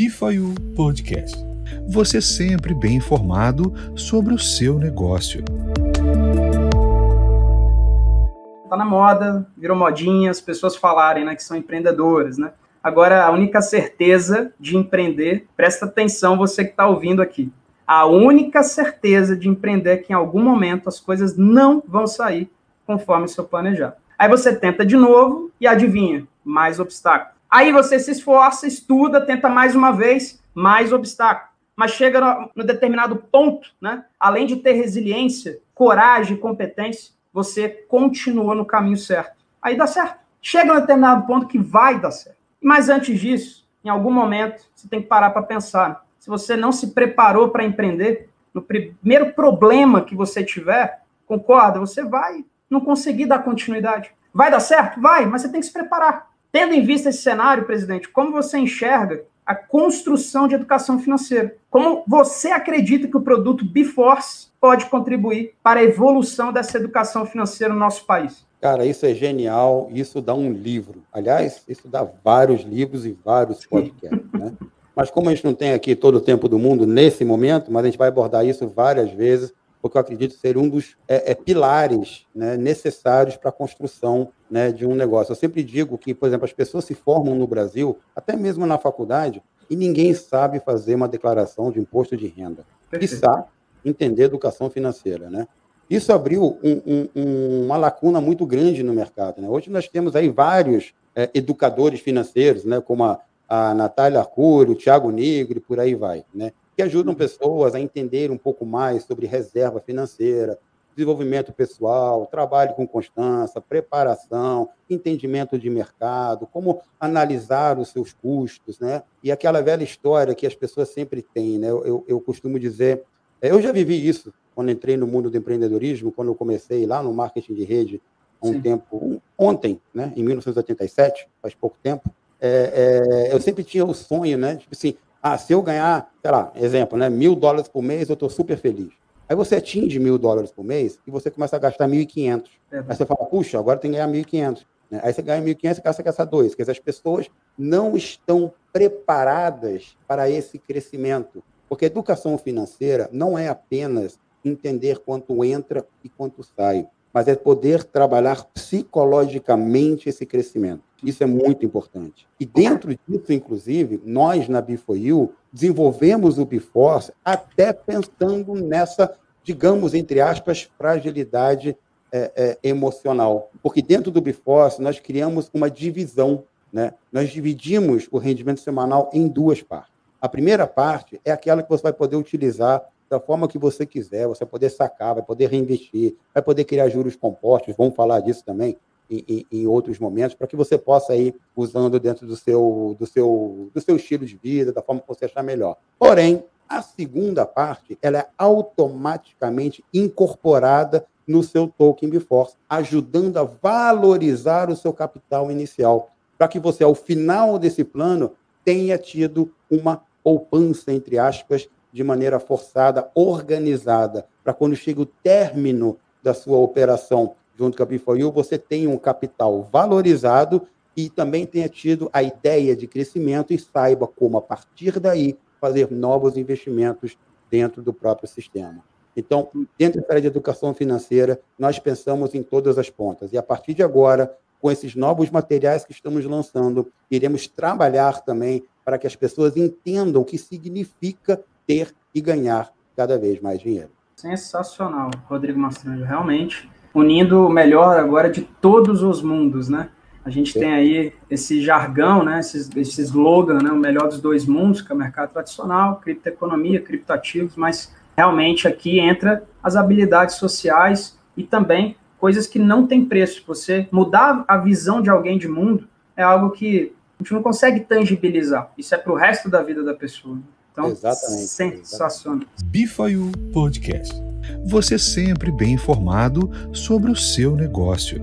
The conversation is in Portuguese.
Bifayu Podcast. Você sempre bem informado sobre o seu negócio. Tá na moda, virou modinha, as pessoas falarem, né, que são empreendedoras, né? Agora, a única certeza de empreender, presta atenção você que está ouvindo aqui. A única certeza de empreender é que em algum momento as coisas não vão sair conforme o seu planejado. Aí você tenta de novo e adivinha, mais obstáculo. Aí você se esforça, estuda, tenta mais uma vez, mais obstáculo. Mas chega no, no determinado ponto, né? Além de ter resiliência, coragem, competência, você continua no caminho certo. Aí dá certo. Chega no determinado ponto que vai dar certo. Mas antes disso, em algum momento, você tem que parar para pensar. Se você não se preparou para empreender, no primeiro problema que você tiver, concorda, você vai não conseguir dar continuidade. Vai dar certo? Vai, mas você tem que se preparar. Tendo em vista esse cenário, presidente, como você enxerga a construção de educação financeira? Como você acredita que o produto Biforce pode contribuir para a evolução dessa educação financeira no nosso país? Cara, isso é genial, isso dá um livro. Aliás, isso dá vários livros e vários podcasts, né? Mas como a gente não tem aqui todo o tempo do mundo nesse momento, mas a gente vai abordar isso várias vezes, porque eu acredito ser um dos é, é, pilares né, necessários para a construção né, de um negócio. Eu sempre digo que, por exemplo, as pessoas se formam no Brasil, até mesmo na faculdade, e ninguém sabe fazer uma declaração de imposto de renda. Quiçá entender educação financeira, né? Isso abriu um, um, uma lacuna muito grande no mercado. Né? Hoje nós temos aí vários é, educadores financeiros, né? como a, a Natália Arcuri, o Thiago Negro e por aí vai. Né? que ajudam pessoas a entender um pouco mais sobre reserva financeira, desenvolvimento pessoal, trabalho com constância, preparação, entendimento de mercado, como analisar os seus custos, né? E aquela velha história que as pessoas sempre têm, né? Eu, eu, eu costumo dizer, é, eu já vivi isso quando entrei no mundo do empreendedorismo, quando eu comecei lá no marketing de rede há um Sim. tempo, um, ontem, né? Em 1987, faz pouco tempo, é, é, eu sempre tinha o sonho, né? Tipo assim, ah, se eu ganhar, sei lá, exemplo, né, mil dólares por mês, eu estou super feliz. Aí você atinge mil dólares por mês e você começa a gastar 1.500. É. Aí você fala, puxa, agora tem que ganhar 1.500. Né? Aí você ganha 1.500 e gasta, gasta dois. Quer dizer, as pessoas não estão preparadas para esse crescimento. Porque educação financeira não é apenas entender quanto entra e quanto sai mas é poder trabalhar psicologicamente esse crescimento. Isso é muito importante. E dentro disso, inclusive, nós na B4U desenvolvemos o Biforce até pensando nessa, digamos, entre aspas, fragilidade é, é, emocional. Porque dentro do Biforce nós criamos uma divisão. Né? Nós dividimos o rendimento semanal em duas partes. A primeira parte é aquela que você vai poder utilizar da forma que você quiser, você vai poder sacar, vai poder reinvestir, vai poder criar juros compostos, vamos falar disso também em, outros momentos, para que você possa ir usando dentro do seu, do, seu, do seu estilo de vida, da forma que você achar melhor. Porém, a segunda parte, ela é automaticamente incorporada no seu token Biforce, ajudando a valorizar o seu capital inicial, para que você, ao final desse plano, tenha tido uma poupança, entre aspas, de maneira forçada, organizada, para quando chega o término da sua operação junto com a Bifoil, você tenha um capital valorizado e também tenha tido a ideia de crescimento e saiba como, a partir daí, fazer novos investimentos dentro do próprio sistema. Então, dentro da área de educação financeira, nós pensamos em todas as pontas. E a partir de agora, com esses novos materiais que estamos lançando, iremos trabalhar também para que as pessoas entendam o que significa ter e ganhar cada vez mais dinheiro. Sensacional, Rodrigo Mastranjo, realmente unindo o melhor agora de todos os mundos, né? A gente tem aí esse jargão, né, esse, esse slogan, né, o melhor dos dois mundos, que é o mercado tradicional, criptoeconomia, criptoativos, mas realmente aqui entra as habilidades sociais e também coisas que não têm preço. Você mudar a visão de alguém de mundo é algo que a gente não consegue tangibilizar. Isso é para o resto da vida da pessoa. Então, exatamente, sensacional. Bifayu Podcast você sempre bem informado sobre o seu negócio.